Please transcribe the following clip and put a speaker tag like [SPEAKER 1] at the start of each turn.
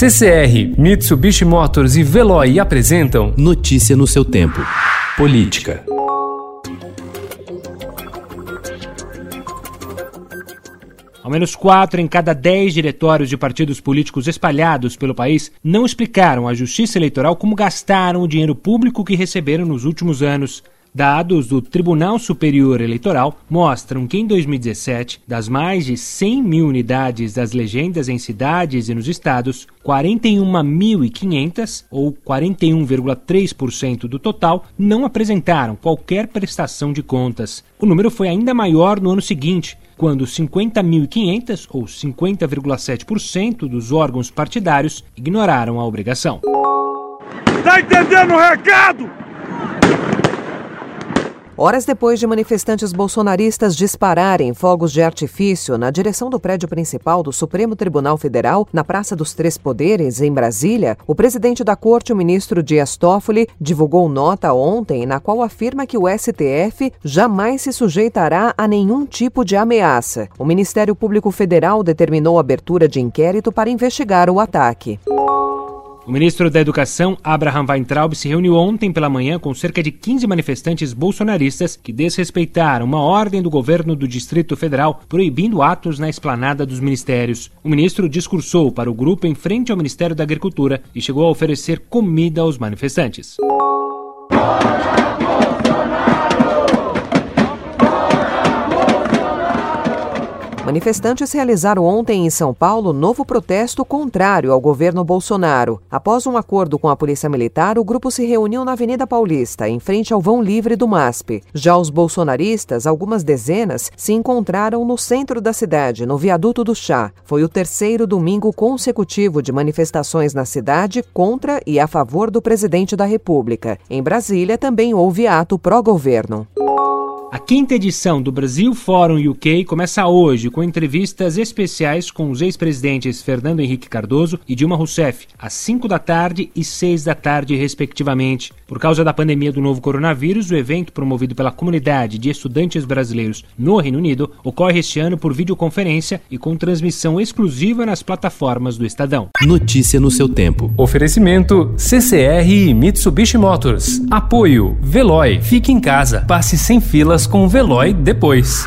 [SPEAKER 1] CCR, Mitsubishi Motors e Veloy apresentam
[SPEAKER 2] Notícia no seu tempo. Política.
[SPEAKER 3] Ao menos quatro em cada dez diretórios de partidos políticos espalhados pelo país não explicaram à Justiça Eleitoral como gastaram o dinheiro público que receberam nos últimos anos. Dados do Tribunal Superior Eleitoral mostram que em 2017, das mais de 100 mil unidades das legendas em cidades e nos estados, 41.500, ou 41,3% do total, não apresentaram qualquer prestação de contas. O número foi ainda maior no ano seguinte, quando 50.500, ou 50,7% dos órgãos partidários, ignoraram a obrigação.
[SPEAKER 4] Tá entendendo o recado?
[SPEAKER 5] Horas depois de manifestantes bolsonaristas dispararem fogos de artifício na direção do prédio principal do Supremo Tribunal Federal, na Praça dos Três Poderes, em Brasília, o presidente da corte, o ministro Dias Toffoli, divulgou nota ontem na qual afirma que o STF jamais se sujeitará a nenhum tipo de ameaça. O Ministério Público Federal determinou a abertura de inquérito para investigar o ataque.
[SPEAKER 3] O ministro da Educação, Abraham Weintraub, se reuniu ontem pela manhã com cerca de 15 manifestantes bolsonaristas que desrespeitaram uma ordem do governo do Distrito Federal proibindo atos na esplanada dos ministérios. O ministro discursou para o grupo em frente ao Ministério da Agricultura e chegou a oferecer comida aos manifestantes.
[SPEAKER 5] Manifestantes realizaram ontem em São Paulo novo protesto contrário ao governo Bolsonaro. Após um acordo com a Polícia Militar, o grupo se reuniu na Avenida Paulista, em frente ao vão livre do MASP. Já os bolsonaristas, algumas dezenas, se encontraram no centro da cidade, no Viaduto do Chá. Foi o terceiro domingo consecutivo de manifestações na cidade contra e a favor do presidente da República. Em Brasília também houve ato pró-governo.
[SPEAKER 3] A quinta edição do Brasil Fórum UK começa hoje com entrevistas especiais com os ex-presidentes Fernando Henrique Cardoso e Dilma Rousseff, às 5 da tarde e 6 da tarde, respectivamente. Por causa da pandemia do novo coronavírus, o evento, promovido pela comunidade de estudantes brasileiros no Reino Unido, ocorre este ano por videoconferência e com transmissão exclusiva nas plataformas do Estadão.
[SPEAKER 2] Notícia no seu tempo.
[SPEAKER 1] Oferecimento CCR e Mitsubishi Motors. Apoio Veloy. Fique em casa. Passe sem filas com o Veloy depois.